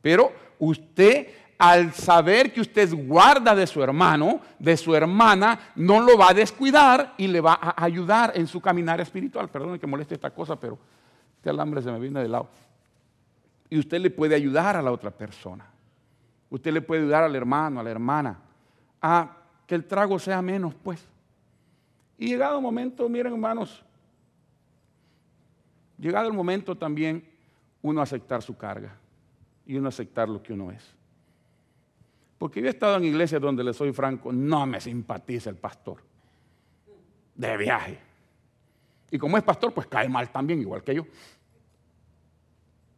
Pero usted, al saber que usted guarda de su hermano, de su hermana, no lo va a descuidar y le va a ayudar en su caminar espiritual. Perdón que moleste esta cosa, pero este alambre se me viene de lado. Y usted le puede ayudar a la otra persona. Usted le puede ayudar al hermano, a la hermana, a que el trago sea menos, pues. Y llegado el momento, miren hermanos, llegado el momento también uno aceptar su carga y uno aceptar lo que uno es. Porque yo he estado en iglesias donde le soy franco, no me simpatiza el pastor. De viaje. Y como es pastor, pues cae mal también, igual que yo.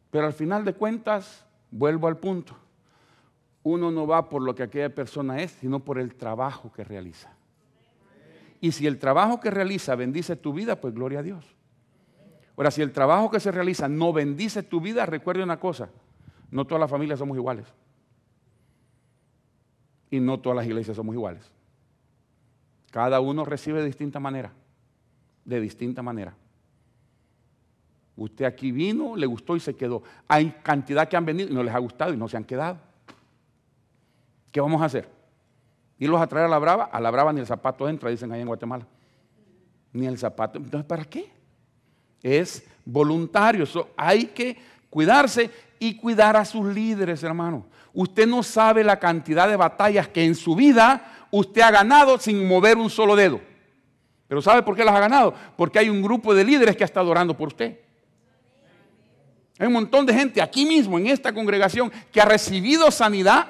Pero al final de cuentas, vuelvo al punto. Uno no va por lo que aquella persona es, sino por el trabajo que realiza. Y si el trabajo que realiza bendice tu vida, pues gloria a Dios. Ahora, si el trabajo que se realiza no bendice tu vida, recuerde una cosa, no todas las familias somos iguales. Y no todas las iglesias somos iguales. Cada uno recibe de distinta manera, de distinta manera. Usted aquí vino, le gustó y se quedó. Hay cantidad que han venido y no les ha gustado y no se han quedado. ¿Qué vamos a hacer? ¿Irlos a traer a la brava? A la brava ni el zapato entra, dicen ahí en Guatemala. Ni el zapato. Entonces, ¿para qué? Es voluntario. hay que cuidarse y cuidar a sus líderes, hermano. Usted no sabe la cantidad de batallas que en su vida usted ha ganado sin mover un solo dedo. Pero ¿sabe por qué las ha ganado? Porque hay un grupo de líderes que ha estado orando por usted. Hay un montón de gente aquí mismo, en esta congregación, que ha recibido sanidad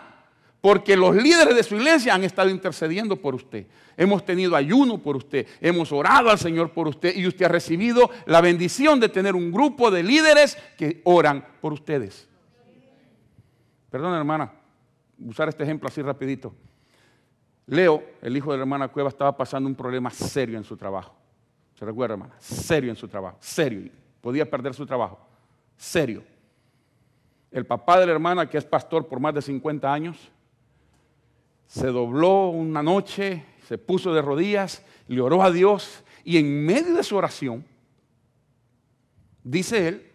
porque los líderes de su iglesia han estado intercediendo por usted. Hemos tenido ayuno por usted, hemos orado al Señor por usted y usted ha recibido la bendición de tener un grupo de líderes que oran por ustedes. Perdón, hermana, usar este ejemplo así rapidito. Leo, el hijo de la hermana Cueva, estaba pasando un problema serio en su trabajo. ¿Se recuerda, hermana? Serio en su trabajo, serio. Podía perder su trabajo serio. El papá de la hermana, que es pastor por más de 50 años, se dobló una noche, se puso de rodillas, le oró a Dios y en medio de su oración, dice él,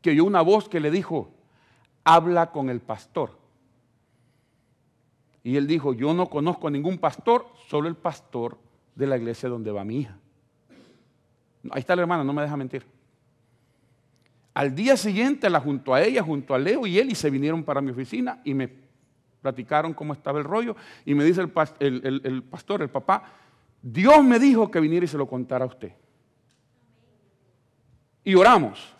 que oyó una voz que le dijo, habla con el pastor. Y él dijo, yo no conozco a ningún pastor, solo el pastor de la iglesia donde va mi hija. Ahí está la hermana, no me deja mentir. Al día siguiente la junto a ella, junto a Leo y él, y se vinieron para mi oficina y me platicaron cómo estaba el rollo. Y me dice el, pastor, el papá, Dios me dijo que viniera y se lo contara a usted. Y oramos.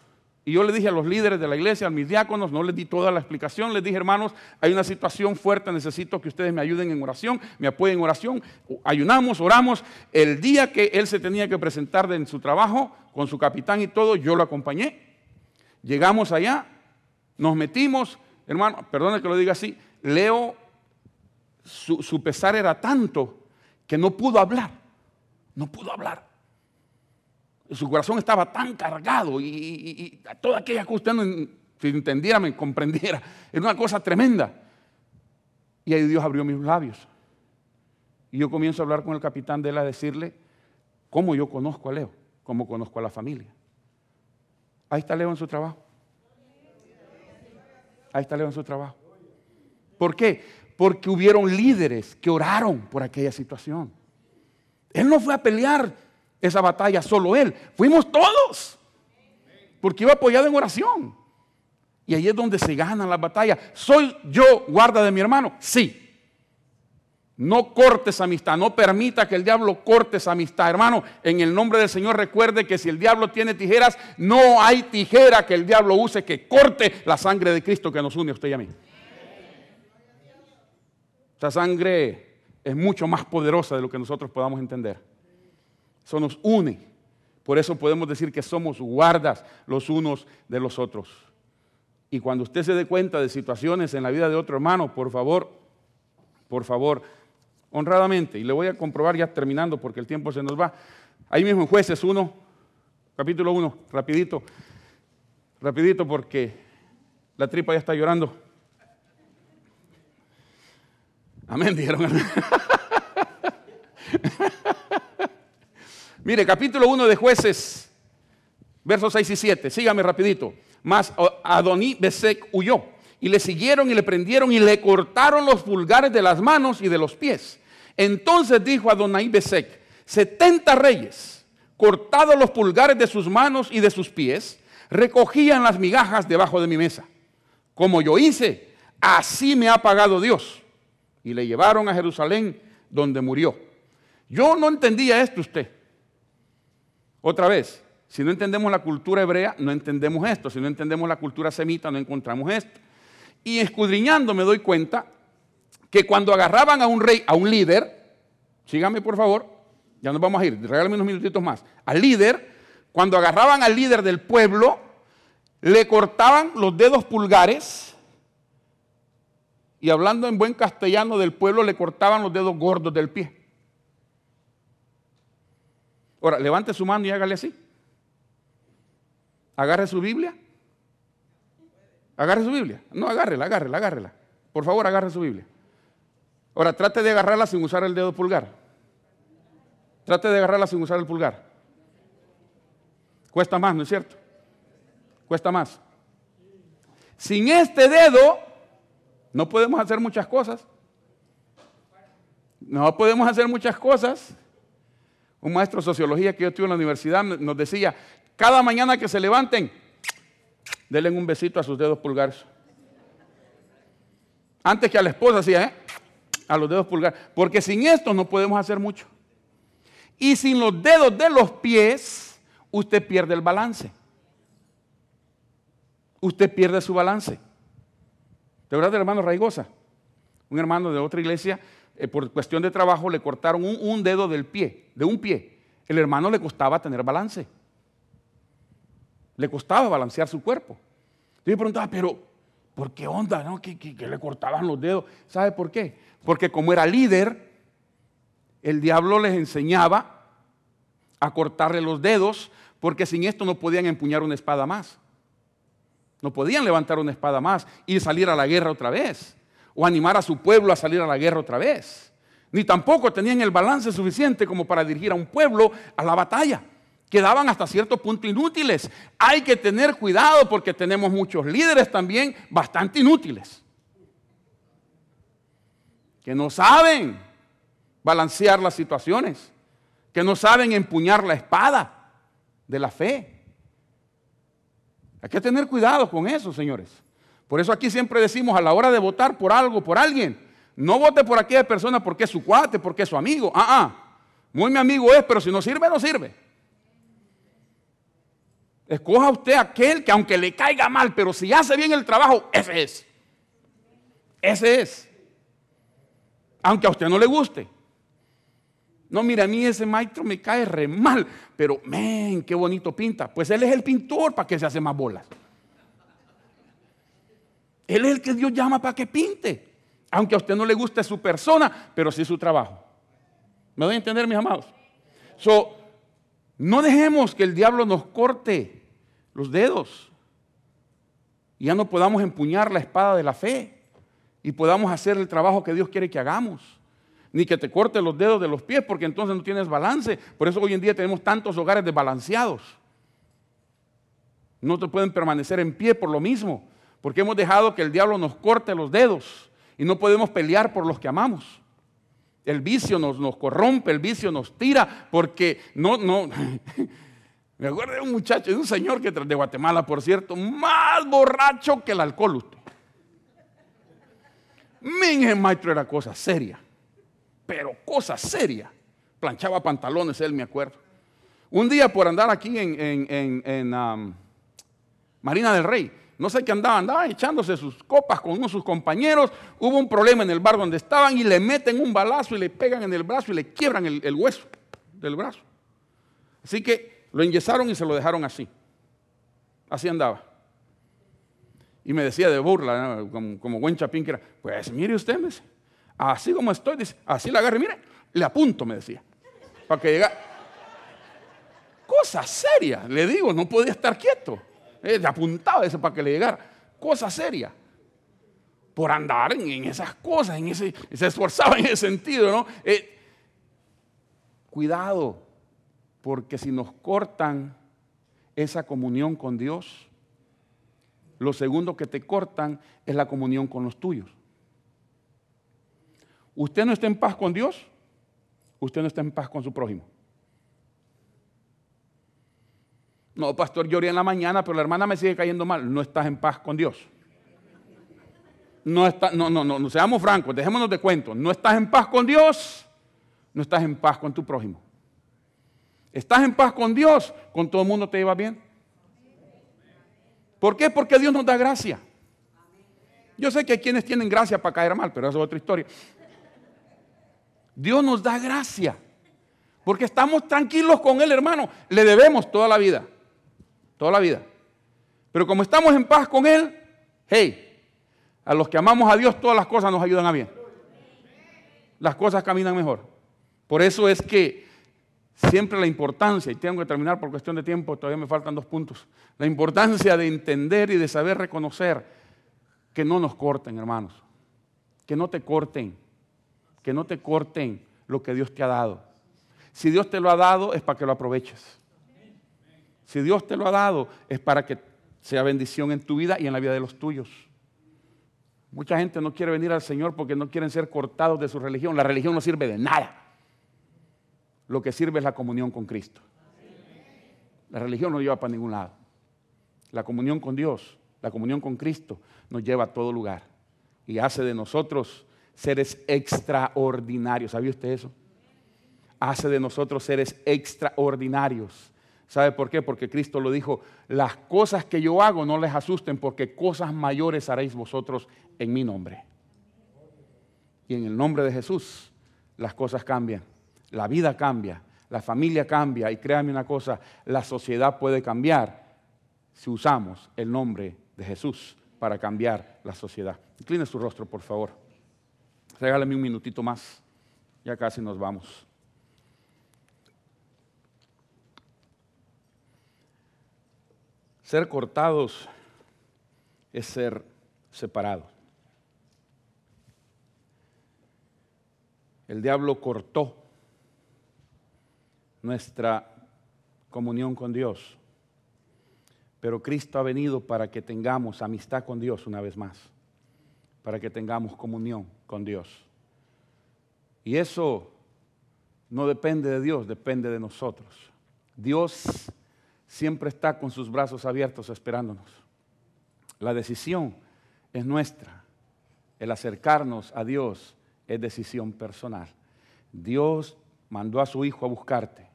Y yo le dije a los líderes de la iglesia, a mis diáconos, no les di toda la explicación, les dije, hermanos, hay una situación fuerte, necesito que ustedes me ayuden en oración, me apoyen en oración. Ayunamos, oramos. El día que él se tenía que presentar en su trabajo, con su capitán y todo, yo lo acompañé. Llegamos allá, nos metimos, hermano, perdone que lo diga así, Leo, su, pesar era tanto que no pudo hablar, no pudo hablar. Su corazón estaba tan cargado y, toda aquella cosa, usted no, entendiera, me comprendiera, era una cosa tremenda. Y ahí Dios abrió mis labios. Y yo comienzo a hablar con el capitán de él a decirle cómo yo conozco a Leo, cómo conozco a la familia. Ahí está Leo en su trabajo. Ahí está Leo en su trabajo. ¿Por qué? Porque hubieron líderes que oraron por aquella situación. Él no fue a pelear esa batalla solo él, fuimos todos. Porque iba apoyado en oración. Y ahí es donde se ganan las batallas. ¿Soy yo guarda de mi hermano? Sí. No cortes amistad, no permita que el diablo corte esa amistad. Hermano, en el nombre del Señor recuerde que si el diablo tiene tijeras, no hay tijera que el diablo use que corte la sangre de Cristo que nos une a usted y a mí. Esa sangre es mucho más poderosa de lo que nosotros podamos entender. Eso nos une. Por eso podemos decir que somos guardas los unos de los otros. Y cuando usted se dé cuenta de situaciones en la vida de otro hermano, por favor, por favor, honradamente, y le voy a comprobar ya terminando porque el tiempo se nos va. Ahí mismo en jueces 1, capítulo 1, rapidito, rapidito porque la tripa ya está llorando. Amén, dijeron. Mire, capítulo 1 de jueces, versos 6 y 7, sígame rapidito. Mas Adoní Besek huyó y le siguieron y le prendieron y le cortaron los pulgares de las manos y de los pies. Entonces dijo Adonai Besek, 70 reyes, cortados los pulgares de sus manos y de sus pies, recogían las migajas debajo de mi mesa. Como yo hice, así me ha pagado Dios. Y le llevaron a Jerusalén, donde murió. Yo no entendía esto usted. Otra vez, si no entendemos la cultura hebrea, no entendemos esto. Si no entendemos la cultura semita, no encontramos esto. Y escudriñando me doy cuenta que cuando agarraban a un rey, a un líder, síganme por favor, ya nos vamos a ir, regálame unos minutitos más, al líder, cuando agarraban al líder del pueblo, le cortaban los dedos pulgares y hablando en buen castellano del pueblo, le cortaban los dedos gordos del pie. Ahora, levante su mano y hágale así. Agarre su Biblia. Agarre su Biblia. No, agárrela, agárrela, agárrela. Por favor, agarre su Biblia. Ahora, trate de agarrarla sin usar el dedo pulgar. Trate de agarrarla sin usar el pulgar. Cuesta más, ¿no es cierto? Cuesta más. Sin este dedo no podemos hacer muchas cosas. No podemos hacer muchas cosas. Un maestro de sociología que yo tuve en la universidad nos decía, cada mañana que se levanten, denle un besito a sus dedos pulgares. Antes que a la esposa hacía, ¿eh? A los dedos pulgares. Porque sin esto no podemos hacer mucho. Y sin los dedos de los pies, usted pierde el balance. Usted pierde su balance. ¿De verdad del hermano Raigosa? Un hermano de otra iglesia eh, por cuestión de trabajo le cortaron un, dedo del pie, de un pie. El hermano le costaba tener balance. Le costaba balancear su cuerpo. Yo me preguntaba, pero ¿por qué onda? No? Que, que le cortaban los dedos. ¿Sabe por qué? Porque como era líder, el diablo les enseñaba a cortarle los dedos, porque sin esto no podían empuñar una espada más. No podían levantar una espada más y salir a la guerra otra vez o animar a su pueblo a salir a la guerra otra vez. Ni tampoco tenían el balance suficiente como para dirigir a un pueblo a la batalla. Quedaban hasta cierto punto inútiles. Hay que tener cuidado porque tenemos muchos líderes también bastante inútiles. Que no saben balancear las situaciones. Que no saben empuñar la espada de la fe. Hay que tener cuidado con eso, señores. Por eso aquí siempre decimos a la hora de votar por algo, por alguien, no vote por aquella persona porque es su cuate, porque es su amigo. Ah, ah. Muy mi amigo es, pero si no sirve, no sirve. Escoja usted aquel que aunque le caiga mal, pero si hace bien el trabajo, ese es. Ese es. Aunque a usted no le guste. No, mira, a mí ese maestro me cae re mal, pero, men, qué bonito pinta. Pues él es el pintor para que se hace más bolas. Él es el que Dios llama para que pinte. Aunque a usted no le guste su persona, pero sí su trabajo. ¿Me doy a entender, mis amados? So, no dejemos que el diablo nos corte los dedos y ya no podamos empuñar la espada de la fe y podamos hacer el trabajo que Dios quiere que hagamos. Ni que te corte los dedos de los pies porque entonces no tienes balance. Por eso hoy en día tenemos tantos hogares desbalanceados. No te pueden permanecer en pie por lo mismo porque hemos dejado que el diablo nos corte los dedos y no podemos pelear por los que amamos. El vicio nos, nos corrompe, el vicio nos tira, porque no, no. Me acuerdo de un muchacho, de un señor que de Guatemala, por cierto, más borracho que el alcohol usted. Maestro era cosa seria, pero cosa seria. Planchaba pantalones, él me acuerdo. Un día por andar aquí en, Marina del Rey, no sé qué andaba, andaba echándose sus copas con uno de sus compañeros. Hubo un problema en el bar donde estaban y le meten un balazo y le pegan en el brazo y le quiebran el, hueso del brazo. Así que Lo enyesaron y se lo dejaron así. Así andaba. Y me decía de burla, como, buen chapín que era, pues mire usted, me así como estoy, así la agarre, mire, le apunto, me decía, para que llegara. Cosa seria, le digo, no podía estar quieto. Eh, le apuntaba eso para que le llegara. Cosa seria. Por andar en, esas cosas, en ese, se esforzaba en ese sentido, ¿no? Eh, cuidado, porque si nos cortan esa comunión con Dios, lo segundo que te cortan es la comunión con los tuyos. Usted no está en paz con Dios, usted no está en paz con su prójimo. No, pastor, lloré en la mañana, pero la hermana me sigue cayendo mal. No estás en paz con Dios. No, está, no, no, no, seamos francos, dejémonos de cuento. No estás en paz con Dios, no estás en paz con tu prójimo. Estás en paz con Dios, con todo el mundo te lleva bien. ¿Por qué? Porque Dios nos da gracia. Yo sé que hay quienes tienen gracia para caer mal, pero eso es otra historia. Dios nos da gracia. Porque estamos tranquilos con Él, hermano. Le debemos toda la vida. Toda la vida. Pero como estamos en paz con Él, hey, a los que amamos a Dios todas las cosas nos ayudan a bien. Las cosas caminan mejor. Por eso es que siempre la importancia, y tengo que terminar por cuestión de tiempo, todavía me faltan dos puntos, la importancia de entender y de saber reconocer que no nos corten, hermanos, que no te corten, que no te corten lo que Dios te ha dado. Si Dios te lo ha dado es para que lo aproveches. Si Dios te lo ha dado es para que sea bendición en tu vida y en la vida de los tuyos. Mucha gente no quiere venir al Señor porque no quieren ser cortados de su religión. La religión no sirve de nada lo que sirve es la comunión con Cristo. La religión no lleva para ningún lado. La comunión con Dios, la comunión con Cristo nos lleva a todo lugar y hace de nosotros seres extraordinarios. ¿Sabía usted eso? Hace de nosotros seres extraordinarios. ¿Sabe por qué? Porque Cristo lo dijo, las cosas que yo hago no les asusten porque cosas mayores haréis vosotros en mi nombre. Y en el nombre de Jesús las cosas cambian la vida cambia, la familia cambia y créame una cosa, la sociedad puede cambiar si usamos el nombre de Jesús para cambiar la sociedad. Incline su rostro, por favor. Regálame un minutito más. Ya casi nos vamos. Ser cortados es ser separados. El diablo cortó nuestra comunión con Dios. Pero Cristo ha venido para que tengamos amistad con Dios una vez más, para que tengamos comunión con Dios. Y eso no depende de Dios, depende de nosotros. Dios siempre está con sus brazos abiertos esperándonos. La decisión es nuestra. El acercarnos a Dios es decisión personal. Dios mandó a su Hijo a buscarte.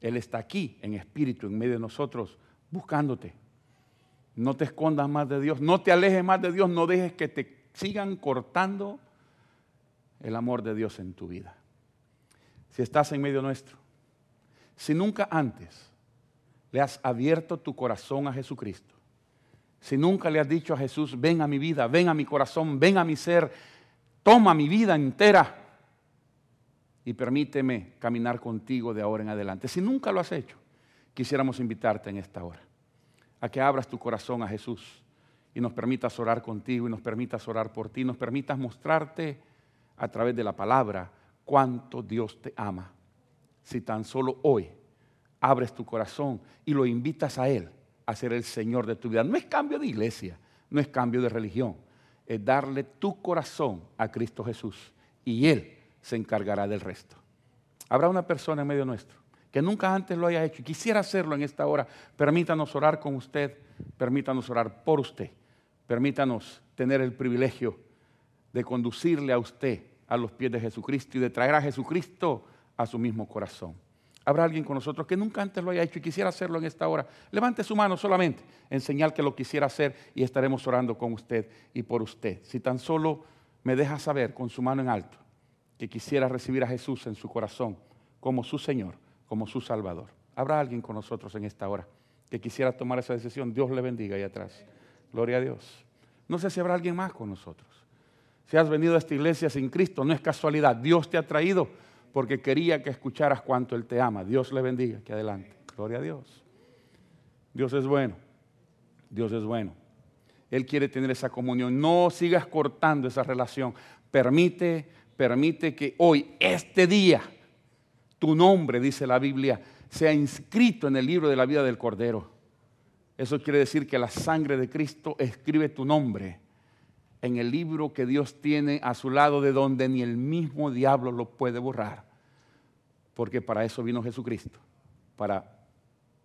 Él está aquí en espíritu, en medio de nosotros, buscándote. No te escondas más de Dios, no te alejes más de Dios, no dejes que te sigan cortando el amor de Dios en tu vida. Si estás en medio nuestro, si nunca antes le has abierto tu corazón a Jesucristo, si nunca le has dicho a Jesús, ven a mi vida, ven a mi corazón, ven a mi ser, toma mi vida entera, y permíteme caminar contigo de ahora en adelante. Si nunca lo has hecho, quisiéramos invitarte en esta hora a que abras tu corazón a Jesús y nos permitas orar contigo y nos permitas orar por ti, nos permitas mostrarte a través de la palabra cuánto Dios te ama. Si tan solo hoy abres tu corazón y lo invitas a Él a ser el Señor de tu vida. No es cambio de iglesia, no es cambio de religión, es darle tu corazón a Cristo Jesús y Él se encargará del resto. Habrá una persona en medio nuestro que nunca antes lo haya hecho y quisiera hacerlo en esta hora. Permítanos orar con usted, permítanos orar por usted, permítanos tener el privilegio de conducirle a usted a los pies de Jesucristo y de traer a Jesucristo a su mismo corazón. Habrá alguien con nosotros que nunca antes lo haya hecho y quisiera hacerlo en esta hora. Levante su mano solamente en señal que lo quisiera hacer y estaremos orando con usted y por usted. Si tan solo me deja saber con su mano en alto que quisiera recibir a Jesús en su corazón como su Señor, como su Salvador. Habrá alguien con nosotros en esta hora que quisiera tomar esa decisión. Dios le bendiga ahí atrás. Gloria a Dios. No sé si habrá alguien más con nosotros. Si has venido a esta iglesia sin Cristo, no es casualidad. Dios te ha traído porque quería que escucharas cuánto Él te ama. Dios le bendiga. Que adelante. Gloria a Dios. Dios es bueno. Dios es bueno. Él quiere tener esa comunión. No sigas cortando esa relación. Permite, permite que hoy, este día, tu nombre, dice la Biblia, sea inscrito en el libro de la vida del Cordero. Eso quiere decir que la sangre de Cristo escribe tu nombre en el libro que Dios tiene a su lado de donde ni el mismo diablo lo puede borrar. Porque para eso vino Jesucristo, para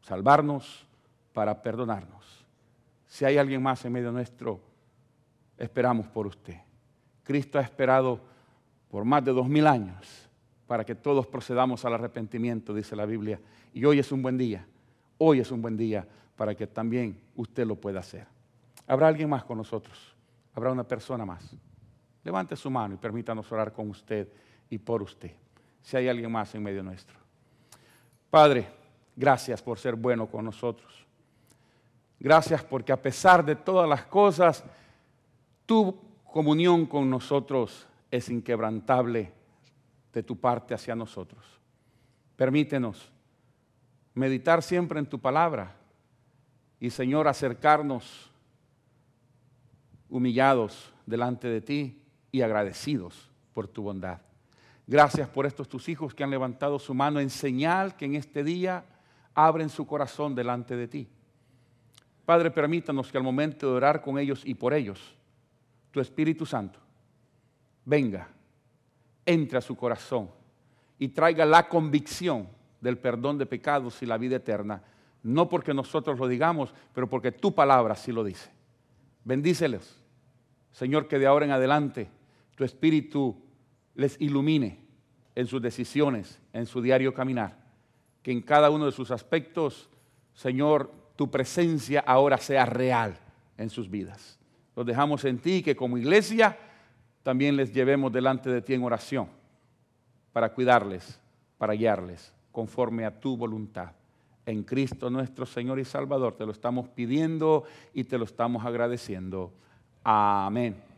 salvarnos, para perdonarnos. Si hay alguien más en medio nuestro, esperamos por usted. Cristo ha esperado por más de dos mil años para que todos procedamos al arrepentimiento, dice la Biblia. Y hoy es un buen día, hoy es un buen día para que también usted lo pueda hacer. ¿Habrá alguien más con nosotros? ¿Habrá una persona más? Levante su mano y permítanos orar con usted y por usted, si hay alguien más en medio nuestro. Padre, gracias por ser bueno con nosotros. Gracias porque a pesar de todas las cosas, tu comunión con nosotros es inquebrantable de tu parte hacia nosotros. Permítenos meditar siempre en tu palabra y Señor acercarnos humillados delante de ti y agradecidos por tu bondad. Gracias por estos tus hijos que han levantado su mano en señal que en este día abren su corazón delante de ti. Padre, permítanos que al momento de orar con ellos y por ellos, tu Espíritu Santo venga entre a su corazón y traiga la convicción del perdón de pecados y la vida eterna, no porque nosotros lo digamos, pero porque tu palabra sí lo dice. Bendíceles, Señor, que de ahora en adelante tu Espíritu les ilumine en sus decisiones, en su diario caminar, que en cada uno de sus aspectos, Señor, tu presencia ahora sea real en sus vidas. Los dejamos en ti, que como iglesia también les llevemos delante de ti en oración para cuidarles, para guiarles conforme a tu voluntad. En Cristo nuestro Señor y Salvador te lo estamos pidiendo y te lo estamos agradeciendo. Amén.